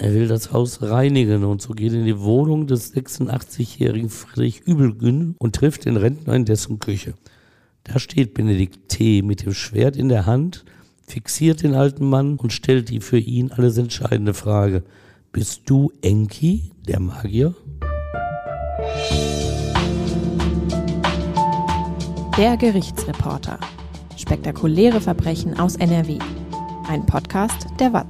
Er will das Haus reinigen und so geht in die Wohnung des 86-jährigen Friedrich Übelgün und trifft den Rentner in dessen Küche. Da steht Benedikt T. mit dem Schwert in der Hand, fixiert den alten Mann und stellt die für ihn alles entscheidende Frage. Bist du Enki, der Magier? Der Gerichtsreporter. Spektakuläre Verbrechen aus NRW. Ein Podcast der WAZ.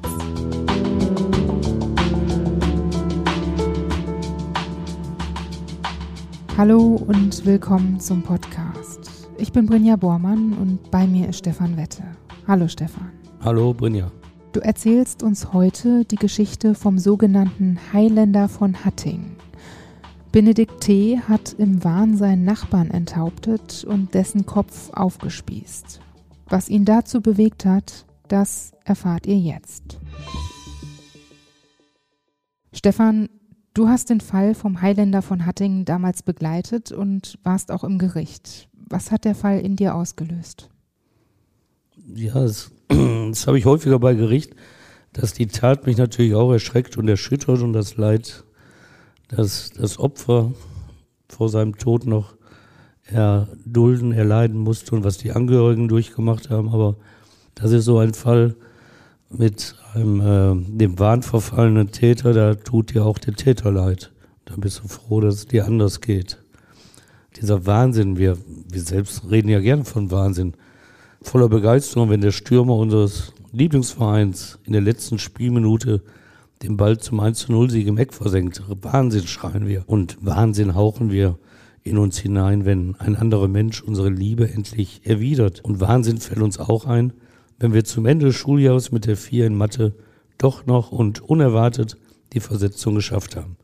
Hallo und willkommen zum Podcast. Ich bin Brinja Bormann und bei mir ist Stefan Wette. Hallo Stefan. Hallo Brinja. Du erzählst uns heute die Geschichte vom sogenannten Highlander von Hatting. Benedikt T. hat im Wahn seinen Nachbarn enthauptet und dessen Kopf aufgespießt. Was ihn dazu bewegt hat, das erfahrt ihr jetzt. Stefan, Du hast den Fall vom Highlander von Hattingen damals begleitet und warst auch im Gericht. Was hat der Fall in dir ausgelöst? Ja, das, das habe ich häufiger bei Gericht, dass die Tat mich natürlich auch erschreckt und erschüttert und das Leid, dass das Opfer vor seinem Tod noch erdulden, erleiden musste und was die Angehörigen durchgemacht haben. Aber das ist so ein Fall, mit einem, äh, dem Wahn verfallenen Täter, da tut dir auch der Täter leid. Da bist du froh, dass es dir anders geht. Dieser Wahnsinn, wir, wir selbst reden ja gern von Wahnsinn. Voller Begeisterung, wenn der Stürmer unseres Lieblingsvereins in der letzten Spielminute den Ball zum 1-0-Sieg im Eck versenkt. Wahnsinn schreien wir und Wahnsinn hauchen wir in uns hinein, wenn ein anderer Mensch unsere Liebe endlich erwidert. Und Wahnsinn fällt uns auch ein, wenn wir zum Ende des Schuljahres mit der Vier in Mathe doch noch und unerwartet die Versetzung geschafft haben.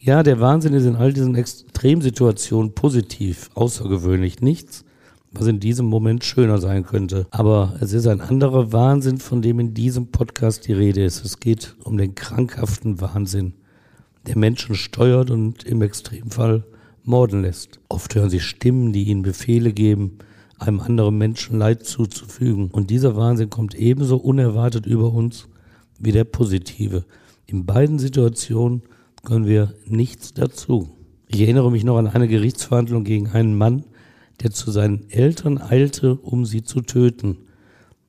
Ja, der Wahnsinn ist in all diesen Extremsituationen positiv, außergewöhnlich nichts, was in diesem Moment schöner sein könnte. Aber es ist ein anderer Wahnsinn, von dem in diesem Podcast die Rede ist. Es geht um den krankhaften Wahnsinn, der Menschen steuert und im Extremfall morden lässt. Oft hören sie Stimmen, die ihnen Befehle geben, einem anderen Menschen Leid zuzufügen. Und dieser Wahnsinn kommt ebenso unerwartet über uns wie der positive. In beiden Situationen können wir nichts dazu. Ich erinnere mich noch an eine Gerichtsverhandlung gegen einen Mann, der zu seinen Eltern eilte, um sie zu töten.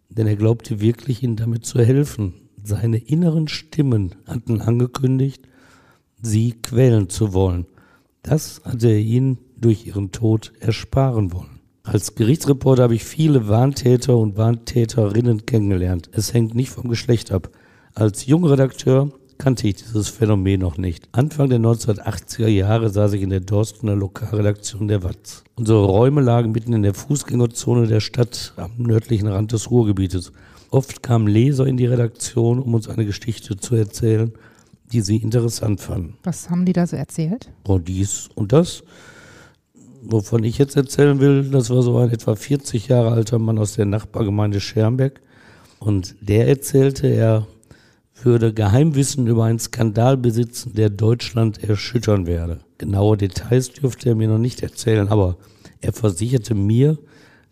Denn er glaubte wirklich, ihnen damit zu helfen. Seine inneren Stimmen hatten angekündigt, sie quälen zu wollen. Das hatte er ihnen durch ihren Tod ersparen wollen. Als Gerichtsreporter habe ich viele Warntäter und Warntäterinnen kennengelernt. Es hängt nicht vom Geschlecht ab. Als Jungredakteur kannte ich dieses Phänomen noch nicht. Anfang der 1980er Jahre saß ich in der Dorstener Lokalredaktion der Watz. Unsere Räume lagen mitten in der Fußgängerzone der Stadt am nördlichen Rand des Ruhrgebietes. Oft kamen Leser in die Redaktion, um uns eine Geschichte zu erzählen, die sie interessant fanden. Was haben die da so erzählt? Oh, dies und das wovon ich jetzt erzählen will, das war so ein etwa 40 Jahre alter Mann aus der Nachbargemeinde Schermbeck. Und der erzählte, er würde Geheimwissen über einen Skandal besitzen, der Deutschland erschüttern werde. Genaue Details dürfte er mir noch nicht erzählen, aber er versicherte mir,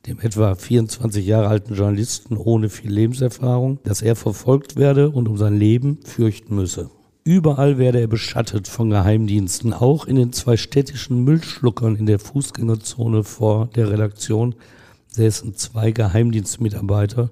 dem etwa 24 Jahre alten Journalisten ohne viel Lebenserfahrung, dass er verfolgt werde und um sein Leben fürchten müsse. Überall werde er beschattet von Geheimdiensten, auch in den zwei städtischen Müllschluckern in der Fußgängerzone vor der Redaktion säßen zwei Geheimdienstmitarbeiter,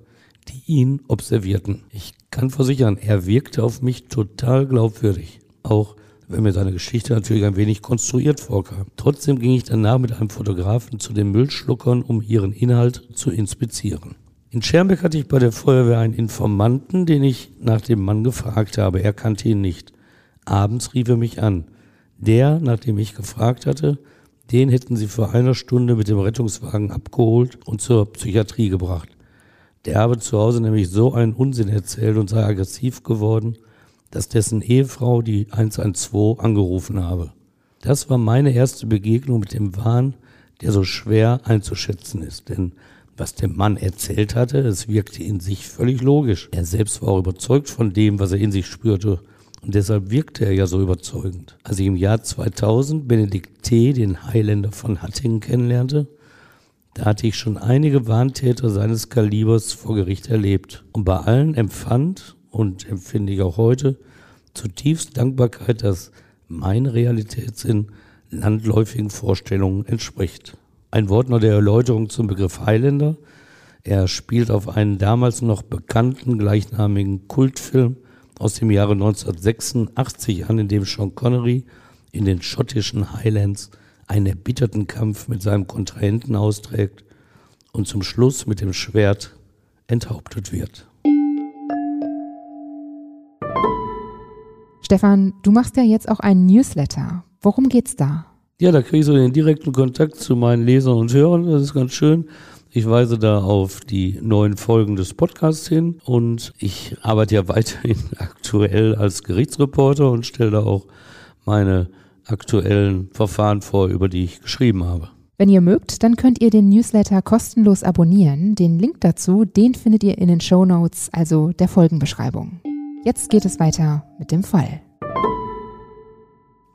die ihn observierten. Ich kann versichern, er wirkte auf mich total glaubwürdig. Auch wenn mir seine Geschichte natürlich ein wenig konstruiert vorkam. Trotzdem ging ich danach mit einem Fotografen zu den Müllschluckern, um ihren Inhalt zu inspizieren. In Schermbeck hatte ich bei der Feuerwehr einen Informanten, den ich nach dem Mann gefragt habe. Er kannte ihn nicht. Abends rief er mich an. Der, nachdem ich gefragt hatte, den hätten sie vor einer Stunde mit dem Rettungswagen abgeholt und zur Psychiatrie gebracht. Der habe zu Hause nämlich so einen Unsinn erzählt und sei aggressiv geworden, dass dessen Ehefrau die 112 angerufen habe. Das war meine erste Begegnung mit dem Wahn, der so schwer einzuschätzen ist. Denn was der Mann erzählt hatte, es wirkte in sich völlig logisch. Er selbst war auch überzeugt von dem, was er in sich spürte. Und deshalb wirkte er ja so überzeugend. Als ich im Jahr 2000 Benedikt T., den Highlander von Hattingen, kennenlernte, da hatte ich schon einige Warntäter seines Kalibers vor Gericht erlebt. Und bei allen empfand und empfinde ich auch heute zutiefst Dankbarkeit, dass mein Realitätssinn landläufigen Vorstellungen entspricht. Ein Wort noch der Erläuterung zum Begriff Highlander. Er spielt auf einen damals noch bekannten gleichnamigen Kultfilm aus dem Jahre 1986 an, in dem Sean Connery in den schottischen Highlands einen erbitterten Kampf mit seinem Kontrahenten austrägt und zum Schluss mit dem Schwert enthauptet wird. Stefan, du machst ja jetzt auch einen Newsletter. Worum geht's da? Ja, da kriege ich so den direkten Kontakt zu meinen Lesern und Hörern. Das ist ganz schön. Ich weise da auf die neuen Folgen des Podcasts hin und ich arbeite ja weiterhin aktuell als Gerichtsreporter und stelle da auch meine aktuellen Verfahren vor, über die ich geschrieben habe. Wenn ihr mögt, dann könnt ihr den Newsletter kostenlos abonnieren. Den Link dazu, den findet ihr in den Show Notes, also der Folgenbeschreibung. Jetzt geht es weiter mit dem Fall.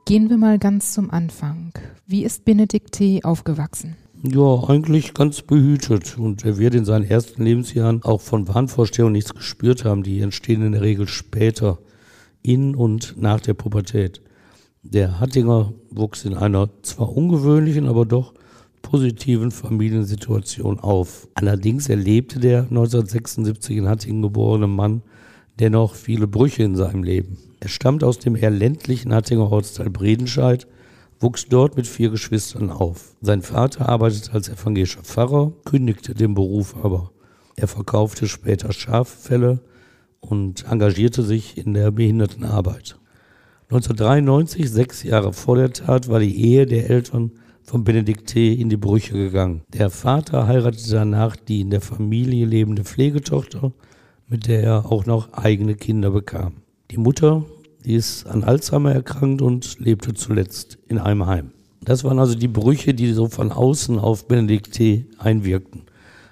Gehen wir mal ganz zum Anfang. Wie ist Benedikt T. aufgewachsen? Ja, eigentlich ganz behütet. Und er wird in seinen ersten Lebensjahren auch von Wahnvorstellungen nichts gespürt haben. Die entstehen in der Regel später, in und nach der Pubertät. Der Hattinger wuchs in einer zwar ungewöhnlichen, aber doch positiven Familiensituation auf. Allerdings erlebte der 1976 in Hattingen geborene Mann dennoch viele Brüche in seinem Leben. Er stammt aus dem eher ländlichen Hattinger Ortsteil Bredenscheid wuchs dort mit vier Geschwistern auf. Sein Vater arbeitete als evangelischer Pfarrer, kündigte den Beruf aber. Er verkaufte später Schaffelle und engagierte sich in der Behindertenarbeit. 1993, sechs Jahre vor der Tat, war die Ehe der Eltern von Benedikt T. in die Brüche gegangen. Der Vater heiratete danach die in der Familie lebende Pflegetochter, mit der er auch noch eigene Kinder bekam. Die Mutter die ist an Alzheimer erkrankt und lebte zuletzt in einem Heim. Das waren also die Brüche, die so von außen auf Benedikt T. einwirkten.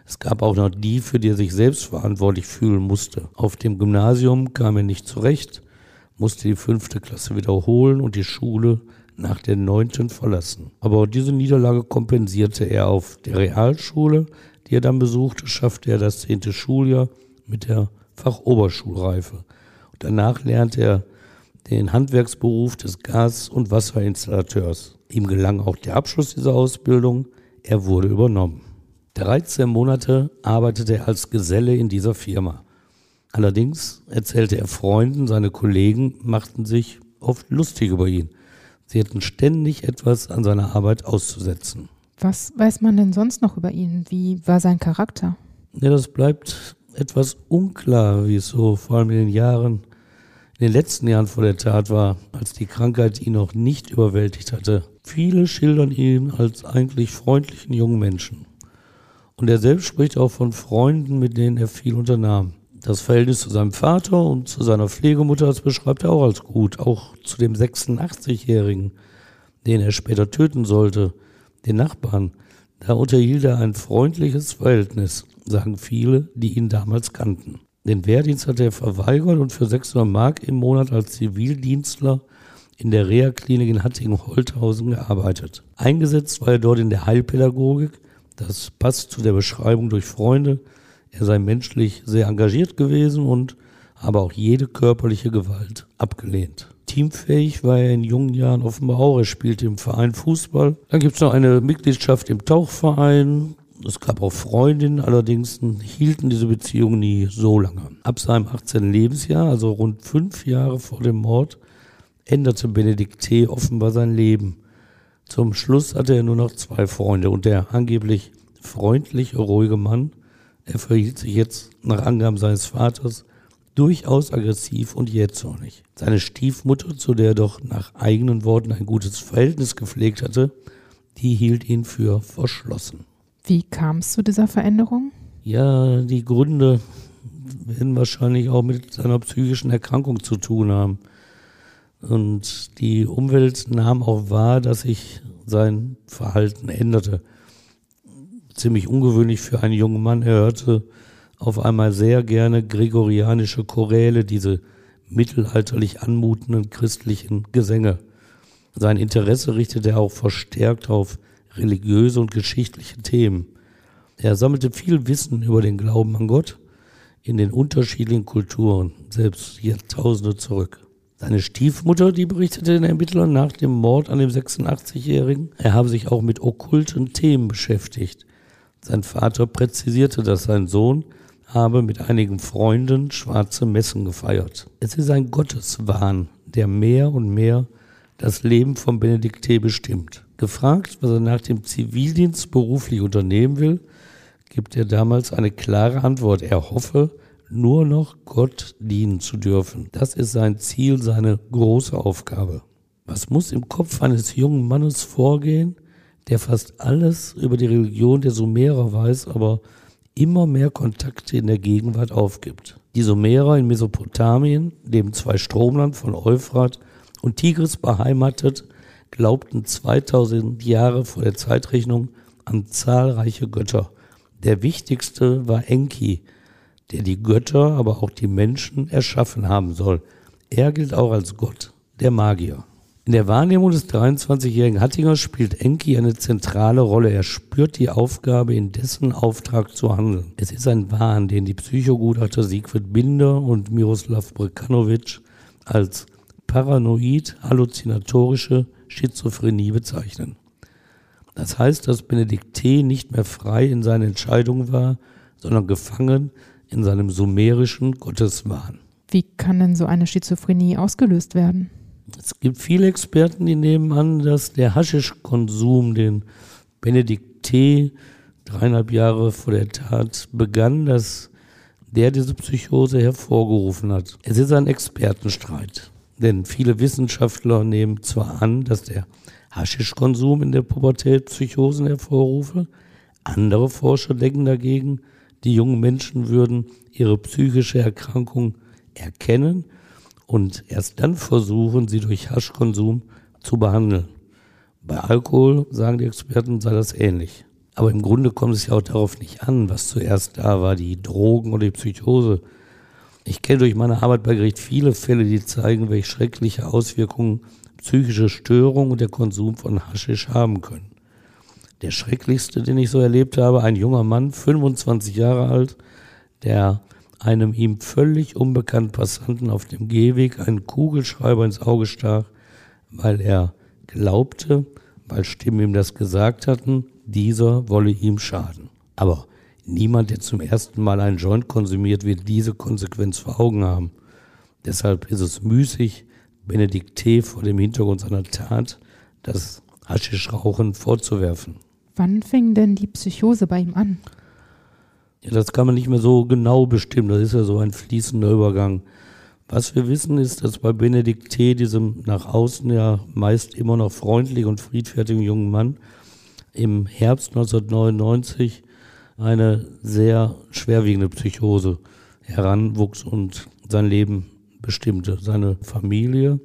Es gab auch noch die, für die er sich selbst verantwortlich fühlen musste. Auf dem Gymnasium kam er nicht zurecht, musste die fünfte Klasse wiederholen und die Schule nach der neunten verlassen. Aber diese Niederlage kompensierte er auf der Realschule, die er dann besuchte, schaffte er das zehnte Schuljahr mit der Fachoberschulreife. Und danach lernte er den Handwerksberuf des Gas- und Wasserinstallateurs. Ihm gelang auch der Abschluss dieser Ausbildung. Er wurde übernommen. 13 Monate arbeitete er als Geselle in dieser Firma. Allerdings erzählte er Freunden, seine Kollegen machten sich oft lustig über ihn. Sie hätten ständig etwas an seiner Arbeit auszusetzen. Was weiß man denn sonst noch über ihn? Wie war sein Charakter? Ja, das bleibt etwas unklar, wie es so vor allem in den Jahren in den letzten Jahren vor der Tat war, als die Krankheit ihn noch nicht überwältigt hatte. Viele schildern ihn als eigentlich freundlichen jungen Menschen. Und er selbst spricht auch von Freunden, mit denen er viel unternahm. Das Verhältnis zu seinem Vater und zu seiner Pflegemutter, das beschreibt er auch als gut. Auch zu dem 86-Jährigen, den er später töten sollte, den Nachbarn. Da unterhielt er ein freundliches Verhältnis, sagen viele, die ihn damals kannten. Den Wehrdienst hat er verweigert und für 600 Mark im Monat als Zivildienstler in der Reha-Klinik in Hattingen-Holthausen gearbeitet. Eingesetzt war er dort in der Heilpädagogik. Das passt zu der Beschreibung durch Freunde. Er sei menschlich sehr engagiert gewesen und habe auch jede körperliche Gewalt abgelehnt. Teamfähig war er in jungen Jahren offenbar auch. Er spielte im Verein Fußball. Dann gibt es noch eine Mitgliedschaft im Tauchverein es gab auch Freundinnen, allerdings hielten diese Beziehungen nie so lange. Ab seinem 18. Lebensjahr, also rund fünf Jahre vor dem Mord, änderte Benedikt T. offenbar sein Leben. Zum Schluss hatte er nur noch zwei Freunde und der angeblich freundliche, ruhige Mann, er verhielt sich jetzt nach Angaben seines Vaters durchaus aggressiv und jähzornig. Seine Stiefmutter, zu der er doch nach eigenen Worten ein gutes Verhältnis gepflegt hatte, die hielt ihn für verschlossen. Wie kam es zu dieser Veränderung? Ja, die Gründe werden wahrscheinlich auch mit seiner psychischen Erkrankung zu tun haben. Und die Umwelt nahm auch wahr, dass sich sein Verhalten änderte. Ziemlich ungewöhnlich für einen jungen Mann. Er hörte auf einmal sehr gerne gregorianische Choräle, diese mittelalterlich anmutenden christlichen Gesänge. Sein Interesse richtete er auch verstärkt auf religiöse und geschichtliche Themen. Er sammelte viel Wissen über den Glauben an Gott in den unterschiedlichen Kulturen, selbst Jahrtausende zurück. Seine Stiefmutter, die berichtete den Ermittlern nach dem Mord an dem 86-Jährigen, er habe sich auch mit okkulten Themen beschäftigt. Sein Vater präzisierte, dass sein Sohn habe mit einigen Freunden schwarze Messen gefeiert. Es ist ein Gotteswahn, der mehr und mehr das Leben von Benedikte bestimmt. Gefragt, was er nach dem Zivildienst beruflich unternehmen will, gibt er damals eine klare Antwort. Er hoffe, nur noch Gott dienen zu dürfen. Das ist sein Ziel, seine große Aufgabe. Was muss im Kopf eines jungen Mannes vorgehen, der fast alles über die Religion der Sumerer weiß, aber immer mehr Kontakte in der Gegenwart aufgibt? Die Sumerer in Mesopotamien, dem zwei Stromland von Euphrat und Tigris beheimatet, glaubten 2000 Jahre vor der Zeitrechnung an zahlreiche Götter. Der wichtigste war Enki, der die Götter, aber auch die Menschen erschaffen haben soll. Er gilt auch als Gott der Magier. In der Wahrnehmung des 23-jährigen Hattinger spielt Enki eine zentrale Rolle. Er spürt die Aufgabe, in dessen Auftrag zu handeln. Es ist ein Wahn, den die Psychogutachter Siegfried Binder und Miroslav Brekanovic als paranoid halluzinatorische Schizophrenie bezeichnen. Das heißt, dass Benedikt T. nicht mehr frei in seinen Entscheidungen war, sondern gefangen in seinem sumerischen Gotteswahn. Wie kann denn so eine Schizophrenie ausgelöst werden? Es gibt viele Experten, die nehmen an, dass der Haschischkonsum, den Benedikt T. dreieinhalb Jahre vor der Tat begann, dass der diese Psychose hervorgerufen hat. Es ist ein Expertenstreit, denn viele Wissenschaftler nehmen zwar an, dass der Haschischkonsum in der Pubertät Psychosen hervorrufe, andere Forscher denken dagegen, die jungen Menschen würden ihre psychische Erkrankung erkennen und erst dann versuchen, sie durch Haschkonsum zu behandeln. Bei Alkohol, sagen die Experten, sei das ähnlich. Aber im Grunde kommt es ja auch darauf nicht an, was zuerst da war, die Drogen oder die Psychose. Ich kenne durch meine Arbeit bei Gericht viele Fälle, die zeigen, welche schreckliche Auswirkungen psychische Störungen und der Konsum von Haschisch haben können der schrecklichste, den ich so erlebt habe. Ein junger Mann, 25 Jahre alt, der einem ihm völlig unbekannten Passanten auf dem Gehweg einen Kugelschreiber ins Auge stach, weil er glaubte, weil Stimmen ihm das gesagt hatten, dieser wolle ihm schaden. Aber niemand, der zum ersten Mal einen Joint konsumiert, wird diese Konsequenz vor Augen haben. Deshalb ist es müßig, Benedikt T. vor dem Hintergrund seiner Tat das Haschischrauchen vorzuwerfen. Wann fing denn die Psychose bei ihm an? Ja, das kann man nicht mehr so genau bestimmen. Das ist ja so ein fließender Übergang. Was wir wissen ist, dass bei Benedikt T., diesem nach außen ja meist immer noch freundlichen und friedfertigen jungen Mann, im Herbst 1999 eine sehr schwerwiegende Psychose heranwuchs und sein Leben bestimmte. Seine Familie,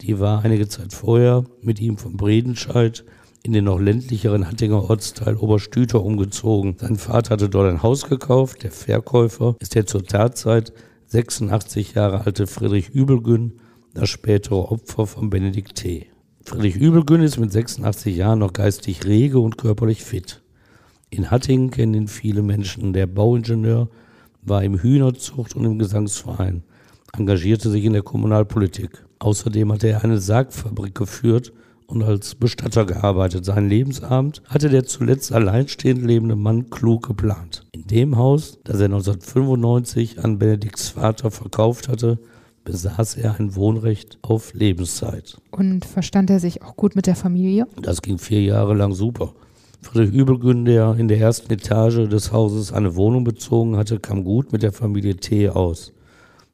die war einige Zeit vorher mit ihm von Bredenscheid in den noch ländlicheren Hattinger Ortsteil Oberstüter umgezogen. Sein Vater hatte dort ein Haus gekauft. Der Verkäufer ist der zur Tatzeit 86 Jahre alte Friedrich Übelgün, das spätere Opfer von Benedikt T. Friedrich Übelgün ist mit 86 Jahren noch geistig rege und körperlich fit. In Hattingen kennen ihn viele Menschen. Der Bauingenieur war im Hühnerzucht und im Gesangsverein, engagierte sich in der Kommunalpolitik. Außerdem hatte er eine Sargfabrik geführt und als Bestatter gearbeitet. Seinen Lebensabend hatte der zuletzt alleinstehend lebende Mann klug geplant. In dem Haus, das er 1995 an Benedikts Vater verkauft hatte, besaß er ein Wohnrecht auf Lebenszeit. Und verstand er sich auch gut mit der Familie? Das ging vier Jahre lang super. Friedrich Übelgün, der in der ersten Etage des Hauses eine Wohnung bezogen hatte, kam gut mit der Familie T. aus.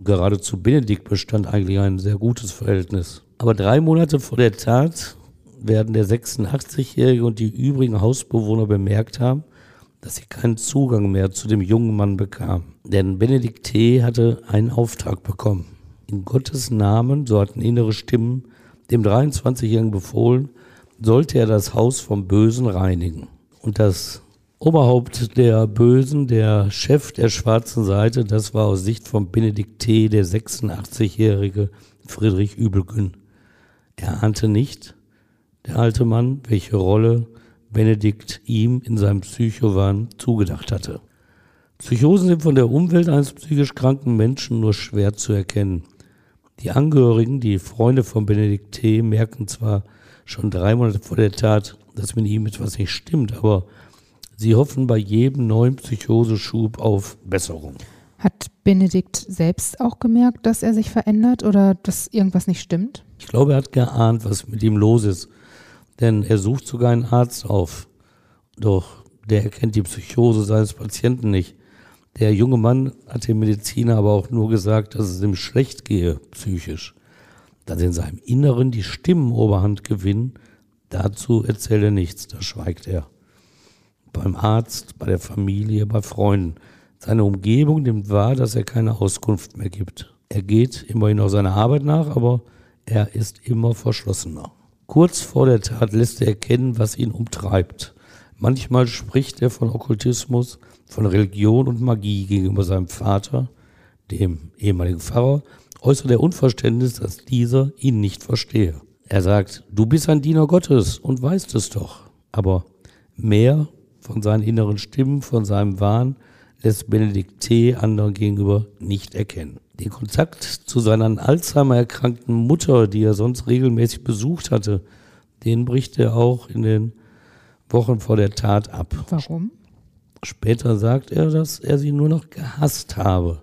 Gerade zu Benedikt bestand eigentlich ein sehr gutes Verhältnis. Aber drei Monate vor der Tat werden der 86-Jährige und die übrigen Hausbewohner bemerkt haben, dass sie keinen Zugang mehr zu dem jungen Mann bekamen. Denn Benedikt T. hatte einen Auftrag bekommen. In Gottes Namen, so hatten innere Stimmen, dem 23-Jährigen befohlen, sollte er das Haus vom Bösen reinigen. Und das Oberhaupt der Bösen, der Chef der schwarzen Seite, das war aus Sicht von Benedikt T. der 86-jährige Friedrich Übelgün. Er ahnte nicht, der alte Mann, welche Rolle Benedikt ihm in seinem Psychowahn zugedacht hatte. Psychosen sind von der Umwelt eines psychisch kranken Menschen nur schwer zu erkennen. Die Angehörigen, die Freunde von Benedikt T., merken zwar schon drei Monate vor der Tat, dass mit ihm etwas nicht stimmt, aber sie hoffen bei jedem neuen Psychoseschub auf Besserung. Hat Benedikt selbst auch gemerkt, dass er sich verändert oder dass irgendwas nicht stimmt? Ich glaube, er hat geahnt, was mit ihm los ist. Denn er sucht sogar einen Arzt auf. Doch der erkennt die Psychose seines Patienten nicht. Der junge Mann hat dem Mediziner aber auch nur gesagt, dass es ihm schlecht gehe, psychisch. Dass in seinem Inneren die Stimmen Oberhand gewinnen, dazu erzählt er nichts, da schweigt er. Beim Arzt, bei der Familie, bei Freunden. Seine Umgebung nimmt wahr, dass er keine Auskunft mehr gibt. Er geht immerhin noch seiner Arbeit nach, aber er ist immer verschlossener. Kurz vor der Tat lässt er erkennen, was ihn umtreibt. Manchmal spricht er von Okkultismus, von Religion und Magie gegenüber seinem Vater, dem ehemaligen Pfarrer, äußert er Unverständnis, dass dieser ihn nicht verstehe. Er sagt, du bist ein Diener Gottes und weißt es doch. Aber mehr von seinen inneren Stimmen, von seinem Wahn, lässt Benedikt T. anderen gegenüber nicht erkennen. Den Kontakt zu seiner an Alzheimer erkrankten Mutter, die er sonst regelmäßig besucht hatte, den bricht er auch in den Wochen vor der Tat ab. Warum? Später sagt er, dass er sie nur noch gehasst habe.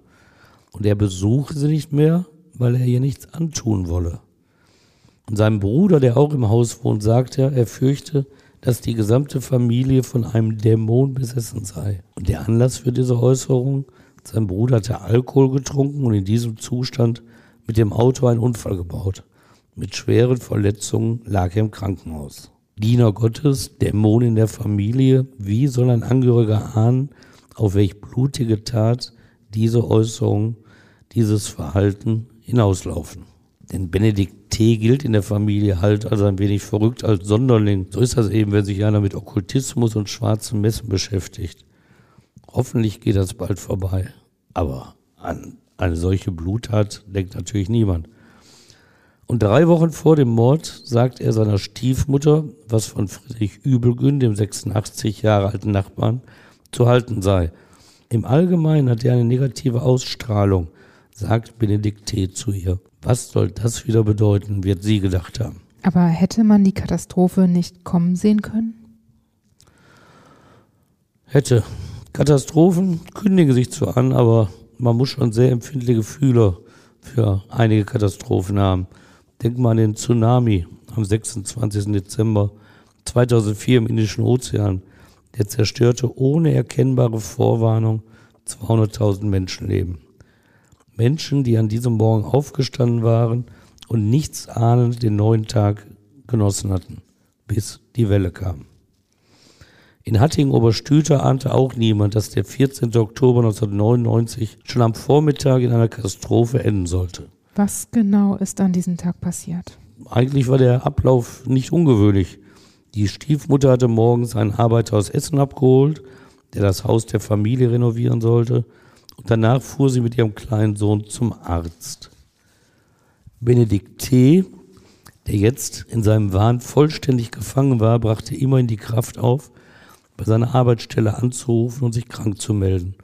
Und er besuche sie nicht mehr, weil er ihr nichts antun wolle. Und seinem Bruder, der auch im Haus wohnt, sagt er, er fürchte, dass die gesamte Familie von einem Dämon besessen sei. Und der Anlass für diese Äußerung, sein Bruder hatte Alkohol getrunken und in diesem Zustand mit dem Auto einen Unfall gebaut. Mit schweren Verletzungen lag er im Krankenhaus. Diener Gottes, Dämon in der Familie, wie soll ein Angehöriger ahnen, auf welch blutige Tat diese Äußerung, dieses Verhalten hinauslaufen? Denn Benedikt T. gilt in der Familie halt als ein wenig verrückt, als Sonderling. So ist das eben, wenn sich einer mit Okkultismus und schwarzen Messen beschäftigt. Hoffentlich geht das bald vorbei. Aber an eine solche Bluttat denkt natürlich niemand. Und drei Wochen vor dem Mord sagt er seiner Stiefmutter, was von Friedrich Übelgün, dem 86 Jahre alten Nachbarn, zu halten sei. Im Allgemeinen hat er eine negative Ausstrahlung, sagt Benedikt T. zu ihr. Was soll das wieder bedeuten, wird sie gedacht haben. Aber hätte man die Katastrophe nicht kommen sehen können? Hätte. Katastrophen kündigen sich zwar an, aber man muss schon sehr empfindliche Fühler für einige Katastrophen haben. Denk mal an den Tsunami am 26. Dezember 2004 im Indischen Ozean. Der zerstörte ohne erkennbare Vorwarnung 200.000 Menschenleben. Menschen, die an diesem Morgen aufgestanden waren und nichts ahnend den neuen Tag genossen hatten, bis die Welle kam. In Hattingen-Oberstüter ahnte auch niemand, dass der 14. Oktober 1999 schon am Vormittag in einer Katastrophe enden sollte. Was genau ist an diesem Tag passiert? Eigentlich war der Ablauf nicht ungewöhnlich. Die Stiefmutter hatte morgens einen Arbeiter aus Essen abgeholt, der das Haus der Familie renovieren sollte. Und danach fuhr sie mit ihrem kleinen Sohn zum Arzt. Benedikt T., der jetzt in seinem Wahn vollständig gefangen war, brachte immerhin die Kraft auf, bei seiner Arbeitsstelle anzurufen und sich krank zu melden.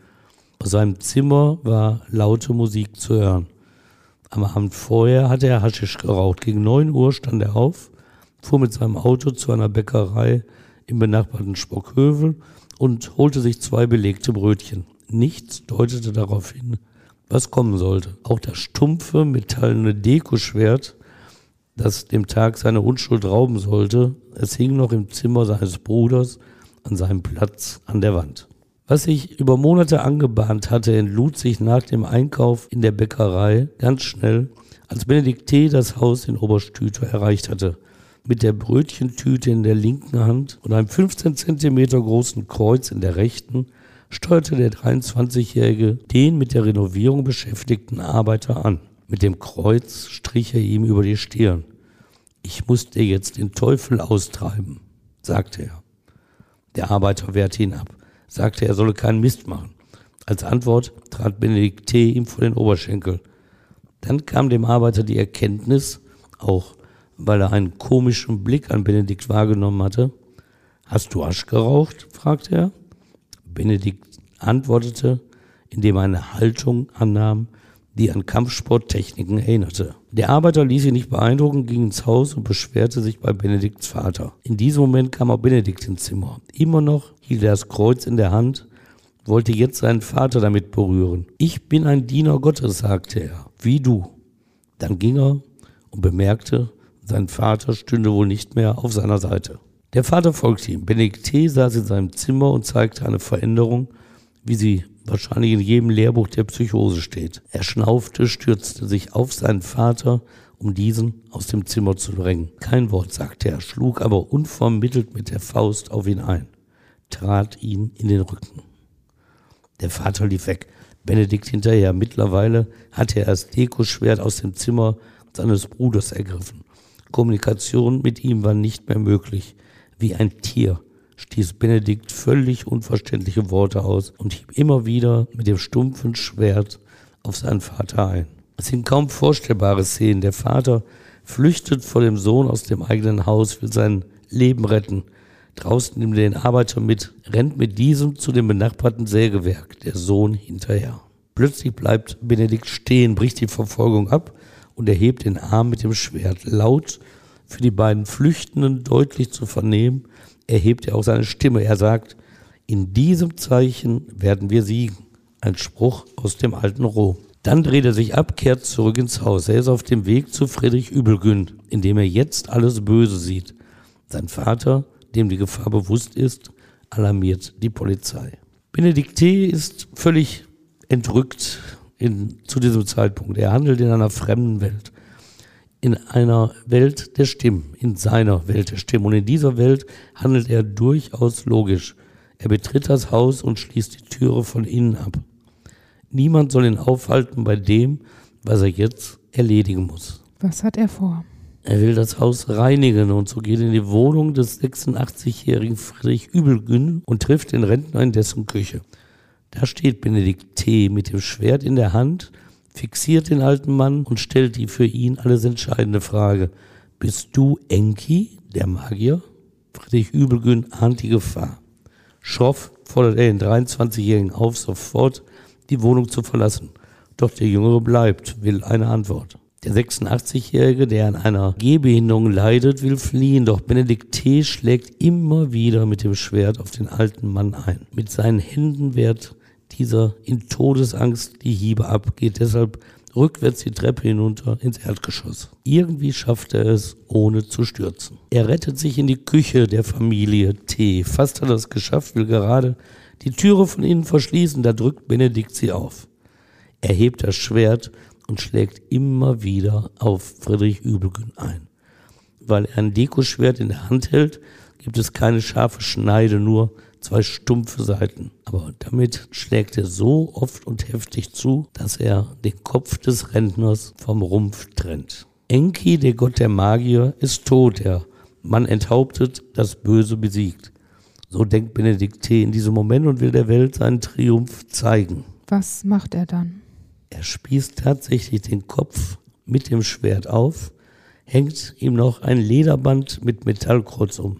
Aus seinem Zimmer war laute Musik zu hören. Am Abend vorher hatte er Haschisch geraucht. Gegen neun Uhr stand er auf, fuhr mit seinem Auto zu einer Bäckerei im benachbarten Spockhövel und holte sich zwei belegte Brötchen. Nichts deutete darauf hin, was kommen sollte. Auch das stumpfe, metallene Dekoschwert, das dem Tag seine Unschuld rauben sollte, es hing noch im Zimmer seines Bruders an seinem Platz an der Wand. Was sich über Monate angebahnt hatte, entlud sich nach dem Einkauf in der Bäckerei ganz schnell, als Benedikt T. das Haus in Oberstüter erreicht hatte. Mit der Brötchentüte in der linken Hand und einem 15 Zentimeter großen Kreuz in der rechten steuerte der 23-Jährige den mit der Renovierung beschäftigten Arbeiter an. Mit dem Kreuz strich er ihm über die Stirn. Ich muss dir jetzt den Teufel austreiben, sagte er. Der Arbeiter wehrte ihn ab sagte, er solle keinen Mist machen. Als Antwort trat Benedikt T. ihm vor den Oberschenkel. Dann kam dem Arbeiter die Erkenntnis, auch weil er einen komischen Blick an Benedikt wahrgenommen hatte. Hast du Asch geraucht? fragte er. Benedikt antwortete, indem er eine Haltung annahm, die an Kampfsporttechniken erinnerte. Der Arbeiter ließ sich nicht beeindrucken, ging ins Haus und beschwerte sich bei Benedikts Vater. In diesem Moment kam auch Benedikt ins Zimmer. Immer noch hielt er das Kreuz in der Hand, wollte jetzt seinen Vater damit berühren. Ich bin ein Diener Gottes, sagte er, wie du. Dann ging er und bemerkte, sein Vater stünde wohl nicht mehr auf seiner Seite. Der Vater folgte ihm. Benedikt T. saß in seinem Zimmer und zeigte eine Veränderung, wie sie wahrscheinlich in jedem Lehrbuch der Psychose steht. Er schnaufte, stürzte sich auf seinen Vater, um diesen aus dem Zimmer zu drängen. Kein Wort sagte er, schlug aber unvermittelt mit der Faust auf ihn ein, trat ihn in den Rücken. Der Vater lief weg, Benedikt hinterher. Mittlerweile hatte er das Dekoschwert aus dem Zimmer seines Bruders ergriffen. Kommunikation mit ihm war nicht mehr möglich. Wie ein Tier stieß Benedikt völlig unverständliche Worte aus und hieb immer wieder mit dem stumpfen Schwert auf seinen Vater ein. Es sind kaum vorstellbare Szenen. Der Vater flüchtet vor dem Sohn aus dem eigenen Haus, will sein Leben retten. Draußen nimmt er den Arbeiter mit, rennt mit diesem zu dem benachbarten Sägewerk, der Sohn hinterher. Plötzlich bleibt Benedikt stehen, bricht die Verfolgung ab und erhebt den Arm mit dem Schwert. Laut für die beiden Flüchtenden deutlich zu vernehmen, erhebt er auch seine Stimme. Er sagt, in diesem Zeichen werden wir siegen. Ein Spruch aus dem alten Rom. Dann dreht er sich ab, kehrt zurück ins Haus. Er ist auf dem Weg zu Friedrich Übelgün, in dem er jetzt alles Böse sieht. Sein Vater, dem die Gefahr bewusst ist, alarmiert die Polizei. Benedikt T. ist völlig entrückt in, zu diesem Zeitpunkt. Er handelt in einer fremden Welt in einer Welt der Stimmen, in seiner Welt der Stimmen. Und in dieser Welt handelt er durchaus logisch. Er betritt das Haus und schließt die Türe von innen ab. Niemand soll ihn aufhalten bei dem, was er jetzt erledigen muss. Was hat er vor? Er will das Haus reinigen und so geht er in die Wohnung des 86-jährigen Friedrich Übelgün und trifft den Rentner in dessen Küche. Da steht Benedikt T. mit dem Schwert in der Hand fixiert den alten Mann und stellt die für ihn alles entscheidende Frage. Bist du Enki, der Magier? Friedrich Übelgün ahnt die Gefahr. Schroff fordert er den 23-Jährigen auf, sofort die Wohnung zu verlassen. Doch der Jüngere bleibt, will eine Antwort. Der 86-Jährige, der an einer Gehbehinderung leidet, will fliehen, doch Benedikt T. schlägt immer wieder mit dem Schwert auf den alten Mann ein. Mit seinen Händen wehrt dieser in Todesangst die Hiebe ab, geht deshalb rückwärts die Treppe hinunter ins Erdgeschoss. Irgendwie schafft er es, ohne zu stürzen. Er rettet sich in die Küche der Familie T. Fast hat er es geschafft, will gerade die Türe von innen verschließen, da drückt Benedikt sie auf. Er hebt das Schwert und schlägt immer wieder auf Friedrich Übelgün ein. Weil er ein Dekoschwert in der Hand hält, gibt es keine scharfe Schneide, nur zwei stumpfe Seiten. Aber damit schlägt er so oft und heftig zu, dass er den Kopf des Rentners vom Rumpf trennt. Enki, der Gott der Magier, ist tot, der Mann enthauptet, das Böse besiegt. So denkt Benedikt T. in diesem Moment und will der Welt seinen Triumph zeigen. Was macht er dann? Er spießt tatsächlich den Kopf mit dem Schwert auf, hängt ihm noch ein Lederband mit Metallkreuz um.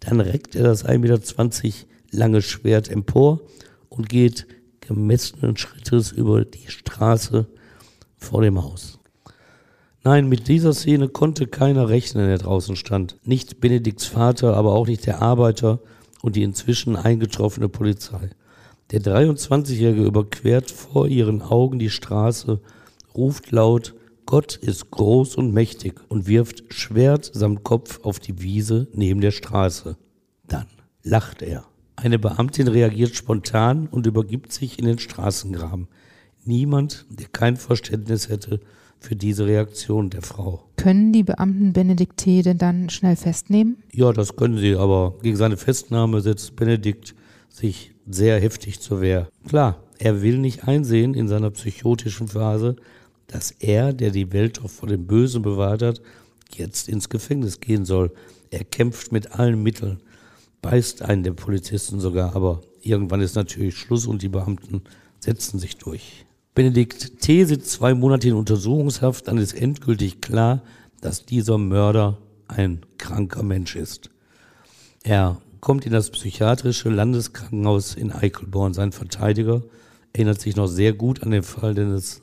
Dann reckt er das 1,20 Meter lange Schwert empor und geht gemessenen Schrittes über die Straße vor dem Haus. Nein, mit dieser Szene konnte keiner rechnen, der draußen stand. Nicht Benedikts Vater, aber auch nicht der Arbeiter und die inzwischen eingetroffene Polizei. Der 23-Jährige überquert vor ihren Augen die Straße, ruft laut, Gott ist groß und mächtig und wirft Schwert samt Kopf auf die Wiese neben der Straße. Dann lacht er. Eine Beamtin reagiert spontan und übergibt sich in den Straßengraben. Niemand, der kein Verständnis hätte für diese Reaktion der Frau. Können die Beamten Benedikt T. denn dann schnell festnehmen? Ja, das können sie, aber gegen seine Festnahme setzt Benedikt sich sehr heftig zur Wehr. Klar, er will nicht einsehen in seiner psychotischen Phase, dass er, der die Welt doch vor dem Bösen bewahrt hat, jetzt ins Gefängnis gehen soll. Er kämpft mit allen Mitteln beißt einen der Polizisten sogar, aber irgendwann ist natürlich Schluss und die Beamten setzen sich durch. Benedikt T. sitzt zwei Monate in Untersuchungshaft, dann ist endgültig klar, dass dieser Mörder ein kranker Mensch ist. Er kommt in das psychiatrische Landeskrankenhaus in Eichelborn. Sein Verteidiger erinnert sich noch sehr gut an den Fall, denn es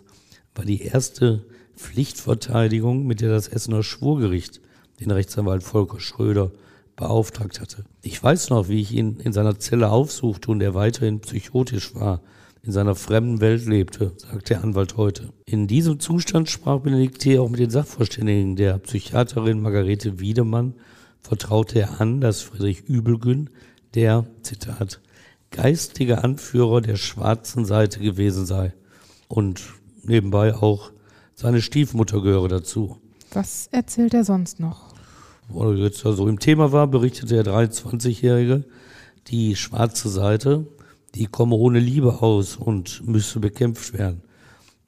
war die erste Pflichtverteidigung, mit der das Essener Schwurgericht den Rechtsanwalt Volker Schröder beauftragt hatte. Ich weiß noch, wie ich ihn in seiner Zelle aufsuchte und er weiterhin psychotisch war, in seiner fremden Welt lebte, sagt der Anwalt heute. In diesem Zustand sprach Benedikt T. auch mit den Sachverständigen. Der Psychiaterin Margarete Wiedemann vertraute er an, dass Friedrich Übelgün der, Zitat, geistige Anführer der schwarzen Seite gewesen sei. Und nebenbei auch seine Stiefmutter gehöre dazu. Was erzählt er sonst noch? Wo er jetzt also im Thema war, berichtete der 23-Jährige, die schwarze Seite, die komme ohne Liebe aus und müsse bekämpft werden.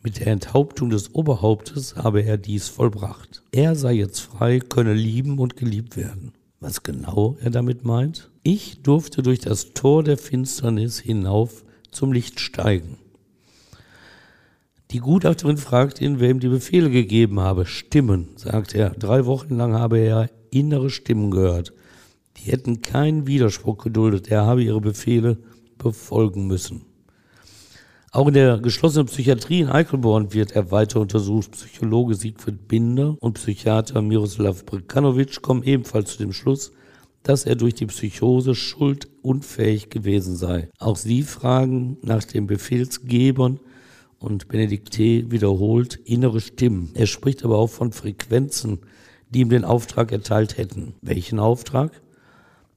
Mit der Enthauptung des Oberhauptes habe er dies vollbracht. Er sei jetzt frei, könne lieben und geliebt werden. Was genau er damit meint? Ich durfte durch das Tor der Finsternis hinauf zum Licht steigen. Die Gutachterin fragt ihn, wer ihm die Befehle gegeben habe. Stimmen, sagt er. Drei Wochen lang habe er innere Stimmen gehört. Die hätten keinen Widerspruch geduldet. Er habe ihre Befehle befolgen müssen. Auch in der geschlossenen Psychiatrie in Eichelborn wird er weiter untersucht. Psychologe Siegfried Binder und Psychiater Miroslav Brikanovic kommen ebenfalls zu dem Schluss, dass er durch die Psychose schuldunfähig gewesen sei. Auch sie fragen nach den Befehlsgebern und Benedikt T. wiederholt innere Stimmen. Er spricht aber auch von Frequenzen, die ihm den Auftrag erteilt hätten. Welchen Auftrag?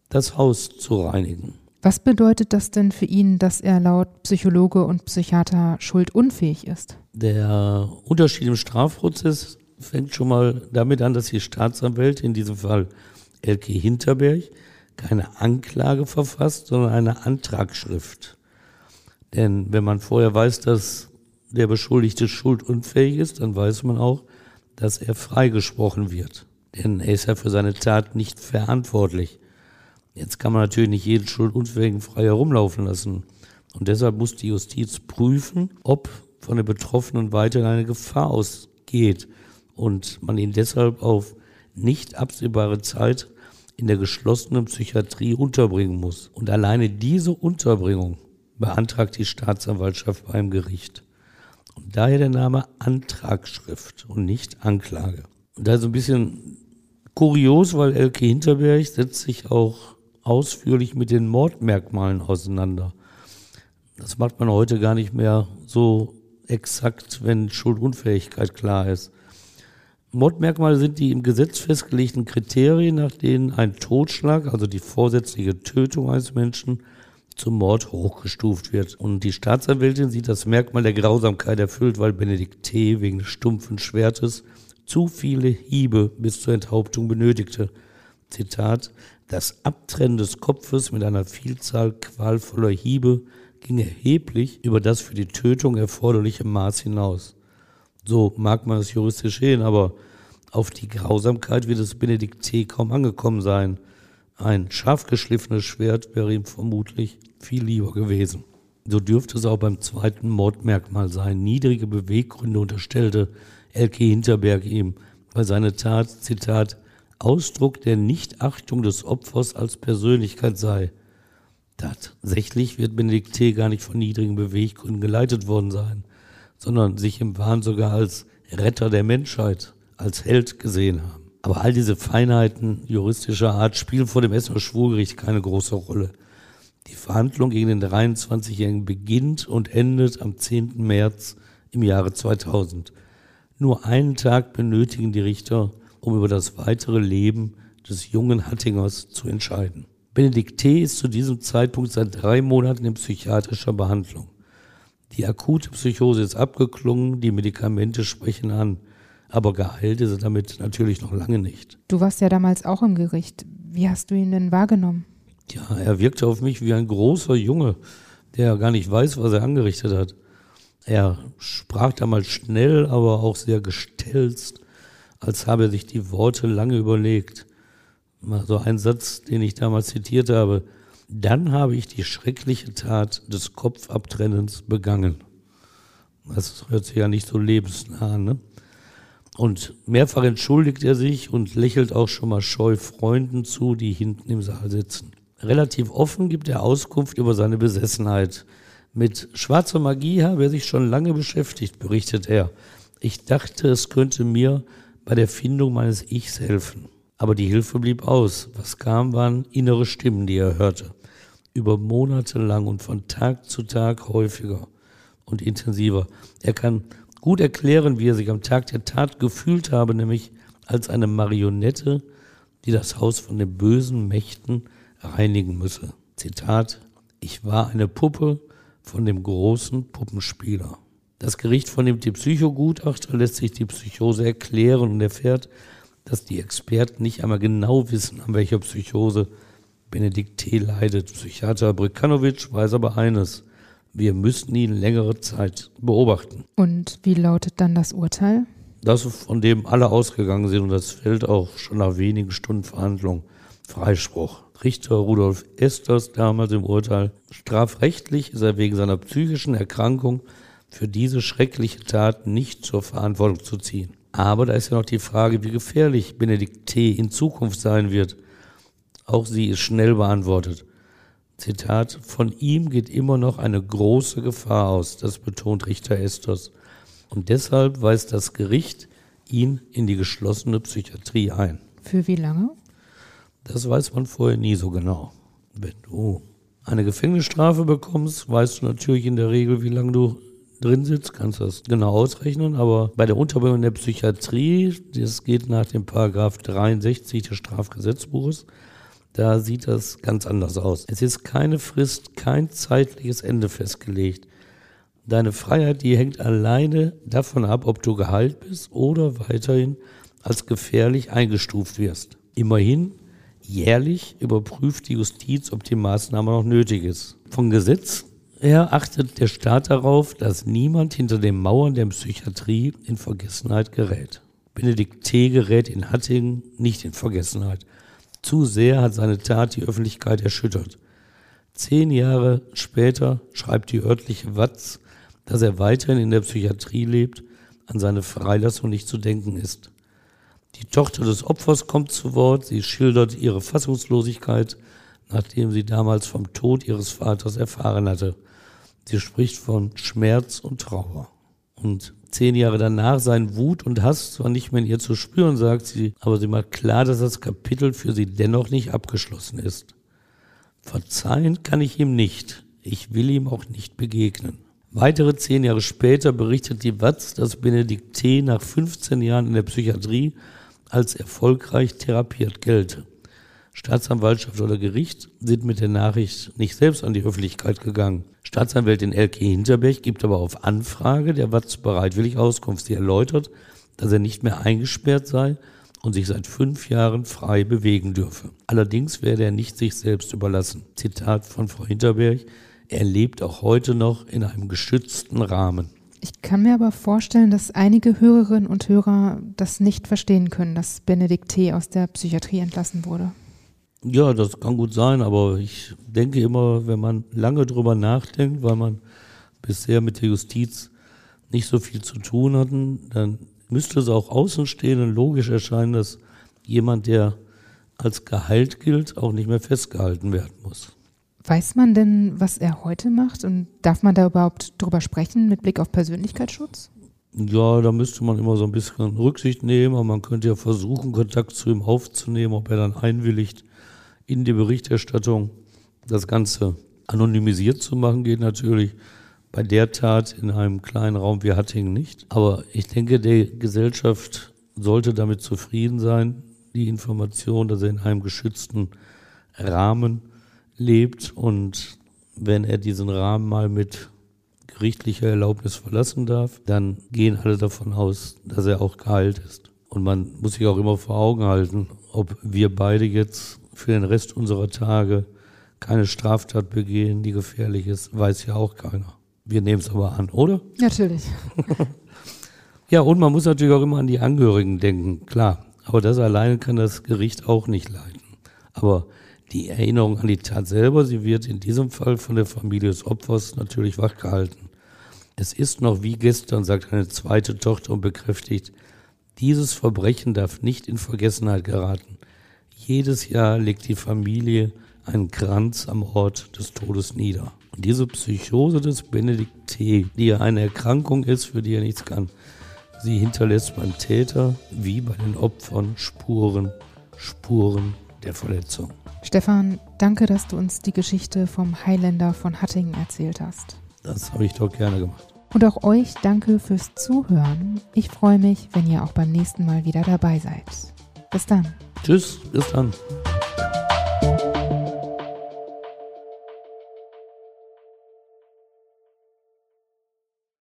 Das Haus zu reinigen. Was bedeutet das denn für ihn, dass er laut Psychologe und Psychiater schuldunfähig ist? Der Unterschied im Strafprozess fängt schon mal damit an, dass die Staatsanwälte, in diesem Fall Elke Hinterberg, keine Anklage verfasst, sondern eine Antragsschrift. Denn wenn man vorher weiß, dass der Beschuldigte schuldunfähig ist, dann weiß man auch, dass er freigesprochen wird. Denn er ist ja für seine Tat nicht verantwortlich. Jetzt kann man natürlich nicht jeden Schuldunfähigen frei herumlaufen lassen. Und deshalb muss die Justiz prüfen, ob von den Betroffenen weiterhin eine Gefahr ausgeht und man ihn deshalb auf nicht absehbare Zeit in der geschlossenen Psychiatrie unterbringen muss. Und alleine diese Unterbringung beantragt die Staatsanwaltschaft beim Gericht. Und daher der Name Antragsschrift und nicht Anklage. Und da ist ein bisschen kurios, weil Elke Hinterberg setzt sich auch ausführlich mit den Mordmerkmalen auseinander. Das macht man heute gar nicht mehr so exakt, wenn Schuldunfähigkeit klar ist. Mordmerkmale sind die im Gesetz festgelegten Kriterien, nach denen ein Totschlag, also die vorsätzliche Tötung eines Menschen, zum Mord hochgestuft wird. Und die Staatsanwältin sieht das Merkmal der Grausamkeit erfüllt, weil Benedikt T. wegen des stumpfen Schwertes zu viele Hiebe bis zur Enthauptung benötigte. Zitat, das Abtrennen des Kopfes mit einer Vielzahl qualvoller Hiebe ging erheblich über das für die Tötung erforderliche Maß hinaus. So mag man es juristisch sehen, aber auf die Grausamkeit wird es Benedikt T. kaum angekommen sein. Ein scharf geschliffenes Schwert wäre ihm vermutlich viel lieber gewesen. So dürfte es auch beim zweiten Mordmerkmal sein. Niedrige Beweggründe unterstellte Elke Hinterberg ihm, weil seine Tat, Zitat, Ausdruck der Nichtachtung des Opfers als Persönlichkeit sei. Tatsächlich wird Benedikt T. gar nicht von niedrigen Beweggründen geleitet worden sein, sondern sich im Wahn sogar als Retter der Menschheit, als Held gesehen haben. Aber all diese Feinheiten juristischer Art spielen vor dem Essener Schwurgericht keine große Rolle. Die Verhandlung gegen den 23-Jährigen beginnt und endet am 10. März im Jahre 2000. Nur einen Tag benötigen die Richter, um über das weitere Leben des jungen Hattingers zu entscheiden. Benedikt T. ist zu diesem Zeitpunkt seit drei Monaten in psychiatrischer Behandlung. Die akute Psychose ist abgeklungen, die Medikamente sprechen an, aber geheilt ist er damit natürlich noch lange nicht. Du warst ja damals auch im Gericht. Wie hast du ihn denn wahrgenommen? Ja, er wirkte auf mich wie ein großer Junge, der gar nicht weiß, was er angerichtet hat. Er sprach damals schnell, aber auch sehr gestelzt, als habe er sich die Worte lange überlegt. So ein Satz, den ich damals zitiert habe. Dann habe ich die schreckliche Tat des Kopfabtrennens begangen. Das hört sich ja nicht so lebensnah an, ne? Und mehrfach entschuldigt er sich und lächelt auch schon mal scheu Freunden zu, die hinten im Saal sitzen. Relativ offen gibt er Auskunft über seine Besessenheit. Mit schwarzer Magie habe er sich schon lange beschäftigt, berichtet er. Ich dachte, es könnte mir bei der Findung meines Ichs helfen. Aber die Hilfe blieb aus. Was kam, waren innere Stimmen, die er hörte. Über Monate lang und von Tag zu Tag häufiger und intensiver. Er kann gut erklären, wie er sich am Tag der Tat gefühlt habe, nämlich als eine Marionette, die das Haus von den bösen Mächten reinigen müsse. Zitat, ich war eine Puppe von dem großen Puppenspieler. Das Gericht vernimmt die Psychogutachter, lässt sich die Psychose erklären und erfährt, dass die Experten nicht einmal genau wissen, an welcher Psychose Benedikt T. leidet. Psychiater Brikanovic weiß aber eines. Wir müssen ihn längere Zeit beobachten. Und wie lautet dann das Urteil? Das, von dem alle ausgegangen sind, und das fällt auch schon nach wenigen Stunden Verhandlung, Freispruch. Richter Rudolf Esters damals im Urteil. Strafrechtlich ist er wegen seiner psychischen Erkrankung für diese schreckliche Tat nicht zur Verantwortung zu ziehen. Aber da ist ja noch die Frage, wie gefährlich Benedikt T. in Zukunft sein wird. Auch sie ist schnell beantwortet. Zitat, von ihm geht immer noch eine große Gefahr aus, das betont Richter Estos. Und deshalb weist das Gericht ihn in die geschlossene Psychiatrie ein. Für wie lange? Das weiß man vorher nie so genau. Wenn du eine Gefängnisstrafe bekommst, weißt du natürlich in der Regel, wie lange du drin sitzt, kannst du das genau ausrechnen. Aber bei der Unterbringung in der Psychiatrie, das geht nach dem Paragraph 63 des Strafgesetzbuches, da sieht das ganz anders aus. Es ist keine Frist, kein zeitliches Ende festgelegt. Deine Freiheit, die hängt alleine davon ab, ob du geheilt bist oder weiterhin als gefährlich eingestuft wirst. Immerhin, jährlich überprüft die Justiz, ob die Maßnahme noch nötig ist. Von Gesetz her achtet der Staat darauf, dass niemand hinter den Mauern der Psychiatrie in Vergessenheit gerät. Benedikt T. gerät in Hattingen nicht in Vergessenheit. Zu sehr hat seine Tat die Öffentlichkeit erschüttert. Zehn Jahre später schreibt die örtliche Watz, dass er weiterhin in der Psychiatrie lebt, an seine Freilassung nicht zu denken ist. Die Tochter des Opfers kommt zu Wort, sie schildert ihre Fassungslosigkeit, nachdem sie damals vom Tod ihres Vaters erfahren hatte. Sie spricht von Schmerz und Trauer. Und zehn Jahre danach seien Wut und Hass zwar nicht mehr in ihr zu spüren, sagt sie, aber sie macht klar, dass das Kapitel für sie dennoch nicht abgeschlossen ist. Verzeihen kann ich ihm nicht. Ich will ihm auch nicht begegnen. Weitere zehn Jahre später berichtet die Watz, dass Benedikt T. nach 15 Jahren in der Psychiatrie als erfolgreich therapiert gelte. Staatsanwaltschaft oder Gericht sind mit der Nachricht nicht selbst an die Öffentlichkeit gegangen. Staatsanwältin Elke Hinterberg gibt aber auf Anfrage der Watz bereitwillig Auskunft. Sie erläutert, dass er nicht mehr eingesperrt sei und sich seit fünf Jahren frei bewegen dürfe. Allerdings werde er nicht sich selbst überlassen. Zitat von Frau Hinterberg. Er lebt auch heute noch in einem geschützten Rahmen. Ich kann mir aber vorstellen, dass einige Hörerinnen und Hörer das nicht verstehen können, dass Benedikt T. aus der Psychiatrie entlassen wurde. Ja, das kann gut sein, aber ich denke immer, wenn man lange drüber nachdenkt, weil man bisher mit der Justiz nicht so viel zu tun hatten, dann müsste es auch Außenstehenden logisch erscheinen, dass jemand, der als geheilt gilt, auch nicht mehr festgehalten werden muss. Weiß man denn, was er heute macht und darf man da überhaupt drüber sprechen mit Blick auf Persönlichkeitsschutz? Ja, da müsste man immer so ein bisschen Rücksicht nehmen, aber man könnte ja versuchen, Kontakt zu ihm aufzunehmen, ob er dann einwilligt, in die Berichterstattung das Ganze anonymisiert zu machen, geht natürlich bei der Tat in einem kleinen Raum wie Hattingen nicht. Aber ich denke, die Gesellschaft sollte damit zufrieden sein, die Information, dass er in einem geschützten Rahmen lebt und wenn er diesen Rahmen mal mit gerichtlicher Erlaubnis verlassen darf, dann gehen alle davon aus, dass er auch geheilt ist. Und man muss sich auch immer vor Augen halten, ob wir beide jetzt für den Rest unserer Tage keine Straftat begehen, die gefährlich ist, weiß ja auch keiner. Wir nehmen es aber an, oder? Natürlich. ja, und man muss natürlich auch immer an die Angehörigen denken, klar. Aber das alleine kann das Gericht auch nicht leiten. Aber die Erinnerung an die Tat selber, sie wird in diesem Fall von der Familie des Opfers natürlich wachgehalten. Es ist noch wie gestern, sagt eine zweite Tochter und bekräftigt, dieses Verbrechen darf nicht in Vergessenheit geraten. Jedes Jahr legt die Familie einen Kranz am Ort des Todes nieder. Und diese Psychose des Benedikt T., die ja eine Erkrankung ist, für die er nichts kann, Sie hinterlässt beim Täter wie bei den Opfern Spuren, Spuren der Verletzung. Stefan, danke, dass du uns die Geschichte vom Highlander von Hattingen erzählt hast. Das habe ich doch gerne gemacht. Und auch euch danke fürs Zuhören. Ich freue mich, wenn ihr auch beim nächsten Mal wieder dabei seid. Bis dann. Tschüss, bis dann.